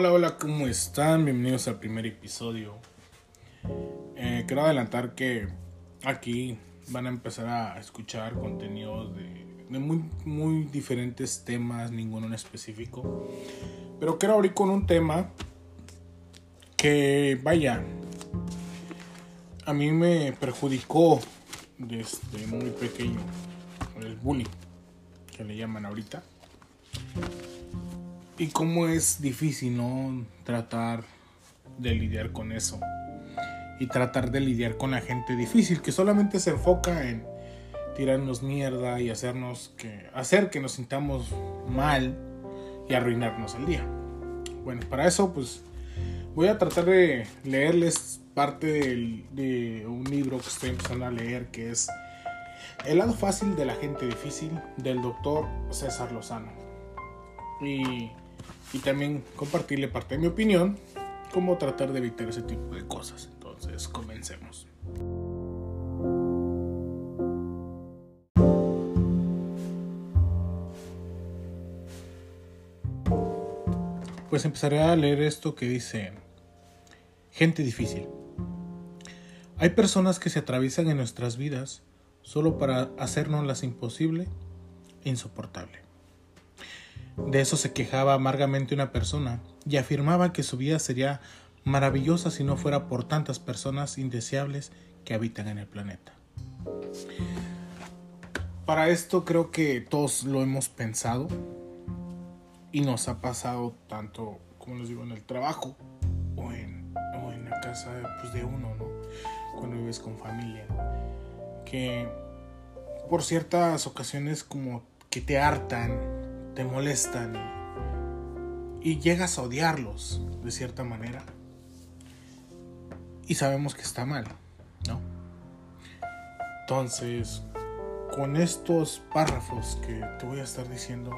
Hola, hola, ¿cómo están? Bienvenidos al primer episodio. Eh, quiero adelantar que aquí van a empezar a escuchar contenidos de, muy, muy diferentes temas, ninguno en específico. Pero quiero abrir con un tema que, vaya, a mí me perjudicó desde muy pequeño, el bullying, que le llaman ahorita y cómo es difícil, ¿no? Tratar de lidiar con eso. Y tratar de lidiar con la gente difícil que solamente se enfoca en tirarnos mierda y hacernos que hacer que nos sintamos mal y arruinarnos el día. Bueno, para eso pues voy a tratar de leerles parte de, de un libro que estoy empezando a leer que es El lado fácil de la gente difícil del doctor César Lozano. Y y también compartirle parte de mi opinión, cómo tratar de evitar ese tipo de cosas. Entonces, comencemos. Pues empezaré a leer esto que dice, gente difícil. Hay personas que se atraviesan en nuestras vidas solo para hacernos las imposible e insoportable. De eso se quejaba amargamente una persona y afirmaba que su vida sería maravillosa si no fuera por tantas personas indeseables que habitan en el planeta. Para esto creo que todos lo hemos pensado y nos ha pasado tanto, como les digo, en el trabajo o en, la casa pues, de uno, ¿no? Cuando vives con familia. Que por ciertas ocasiones como que te hartan te molestan y llegas a odiarlos de cierta manera. Y sabemos que está mal, ¿no? Entonces, con estos párrafos que te voy a estar diciendo,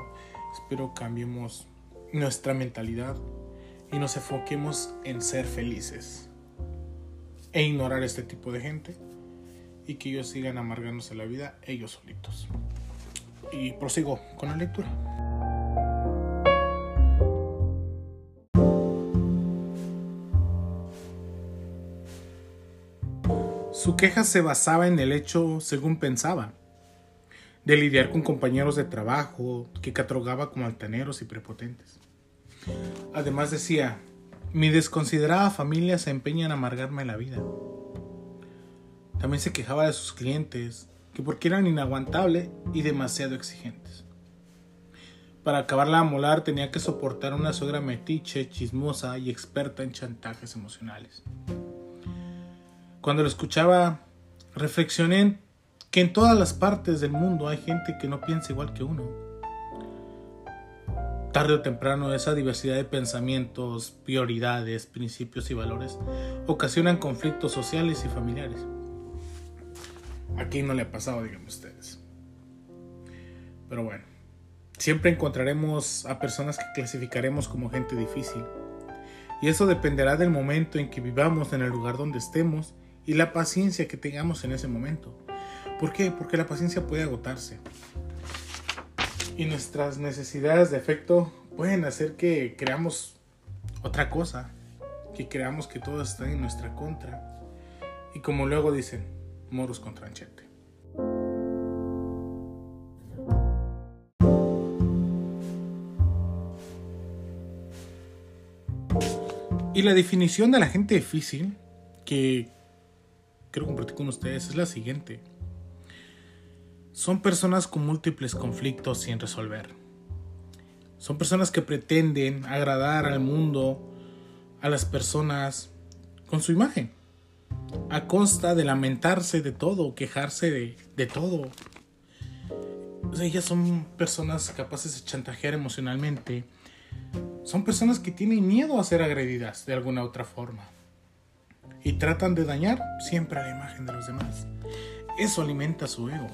espero cambiemos nuestra mentalidad y nos enfoquemos en ser felices e ignorar este tipo de gente y que ellos sigan amargándose la vida ellos solitos. Y prosigo con la lectura. Su queja se basaba en el hecho, según pensaba, de lidiar con compañeros de trabajo que catalogaba como altaneros y prepotentes. Además decía, mi desconsiderada familia se empeña en amargarme la vida. También se quejaba de sus clientes, que porque eran inaguantables y demasiado exigentes. Para acabarla a molar tenía que soportar una suegra metiche, chismosa y experta en chantajes emocionales. Cuando lo escuchaba, reflexioné que en todas las partes del mundo hay gente que no piensa igual que uno. Tarde o temprano esa diversidad de pensamientos, prioridades, principios y valores ocasionan conflictos sociales y familiares. Aquí no le ha pasado, díganme ustedes. Pero bueno, siempre encontraremos a personas que clasificaremos como gente difícil. Y eso dependerá del momento en que vivamos en el lugar donde estemos y la paciencia que tengamos en ese momento. ¿Por qué? Porque la paciencia puede agotarse. Y nuestras necesidades de afecto pueden hacer que creamos otra cosa, que creamos que todo está en nuestra contra. Y como luego dicen, moros con tranchete. Y la definición de la gente difícil, que quiero compartir con ustedes es la siguiente. Son personas con múltiples conflictos sin resolver. Son personas que pretenden agradar al mundo, a las personas, con su imagen. A costa de lamentarse de todo, quejarse de, de todo. ellas son personas capaces de chantajear emocionalmente. Son personas que tienen miedo a ser agredidas de alguna otra forma y tratan de dañar siempre a la imagen de los demás. Eso alimenta su ego.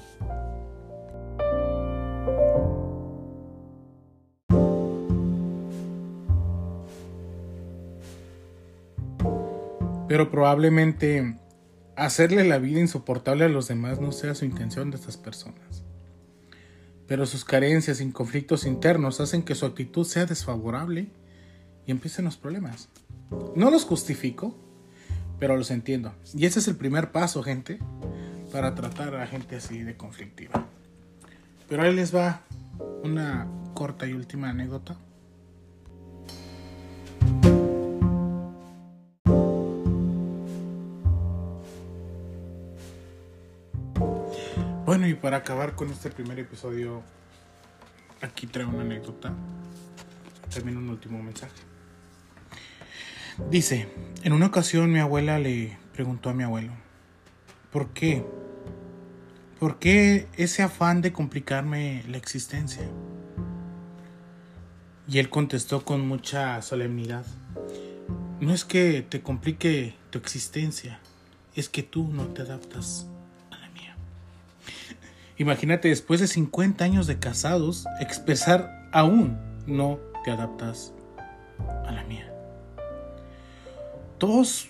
Pero probablemente hacerle la vida insoportable a los demás no sea su intención de estas personas. Pero sus carencias y conflictos internos hacen que su actitud sea desfavorable y empiezan los problemas. No los justifico, pero los entiendo. Y ese es el primer paso, gente, para tratar a gente así de conflictiva. Pero ahí les va una corta y última anécdota. Bueno, y para acabar con este primer episodio, aquí traigo una anécdota. También un último mensaje. Dice, en una ocasión mi abuela le preguntó a mi abuelo, ¿por qué? ¿Por qué ese afán de complicarme la existencia? Y él contestó con mucha solemnidad, no es que te complique tu existencia, es que tú no te adaptas a la mía. Imagínate después de 50 años de casados expresar aún no te adaptas a la mía. Todos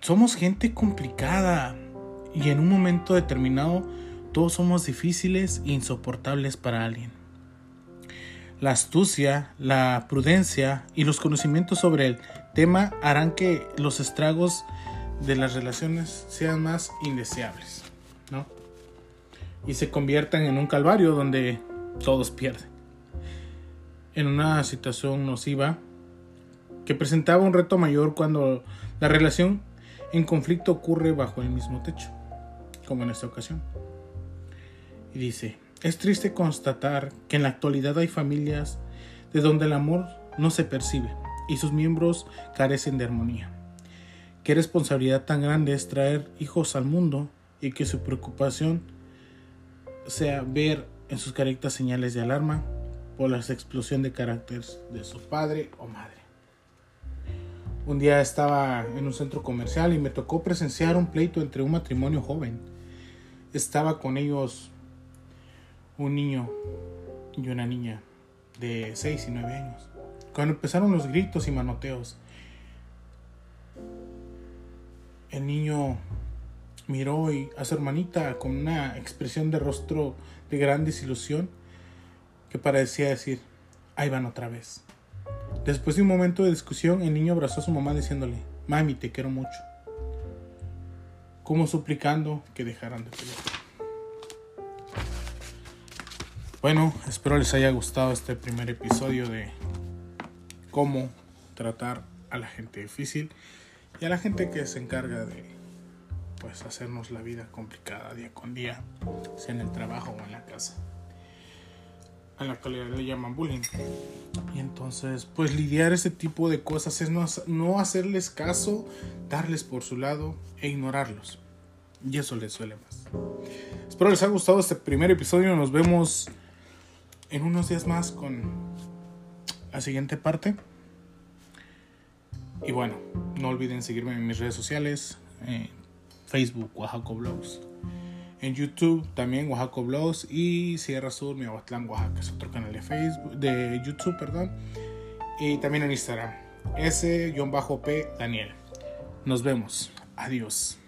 somos gente complicada y en un momento determinado todos somos difíciles e insoportables para alguien. La astucia, la prudencia y los conocimientos sobre el tema harán que los estragos de las relaciones sean más indeseables, ¿no? Y se conviertan en un calvario donde todos pierden. En una situación nociva que presentaba un reto mayor cuando la relación en conflicto ocurre bajo el mismo techo, como en esta ocasión. Y dice, es triste constatar que en la actualidad hay familias de donde el amor no se percibe y sus miembros carecen de armonía. Qué responsabilidad tan grande es traer hijos al mundo y que su preocupación sea ver en sus carectas señales de alarma por la explosión de carácter de su padre o madre. Un día estaba en un centro comercial y me tocó presenciar un pleito entre un matrimonio joven. Estaba con ellos un niño y una niña de 6 y 9 años. Cuando empezaron los gritos y manoteos, el niño miró a su hermanita con una expresión de rostro de gran desilusión que parecía decir, ahí van otra vez. Después de un momento de discusión, el niño abrazó a su mamá diciéndole, mami, te quiero mucho. Como suplicando que dejaran de pelear. Bueno, espero les haya gustado este primer episodio de cómo tratar a la gente difícil y a la gente que se encarga de pues hacernos la vida complicada día con día, sea en el trabajo o en la casa. En la actualidad le llaman bullying. Y entonces, pues lidiar ese tipo de cosas es no, no hacerles caso, darles por su lado e ignorarlos. Y eso les suele más. Espero les haya gustado este primer episodio. Nos vemos en unos días más con la siguiente parte. Y bueno, no olviden seguirme en mis redes sociales, Facebook, Oaxaco Blogs. En YouTube también Oaxaco Blogs y Sierra Sur, Miahuatlán, Oaxaca, es otro canal de Facebook, de YouTube, perdón. Y también en Instagram, S-P Daniel. Nos vemos. Adiós.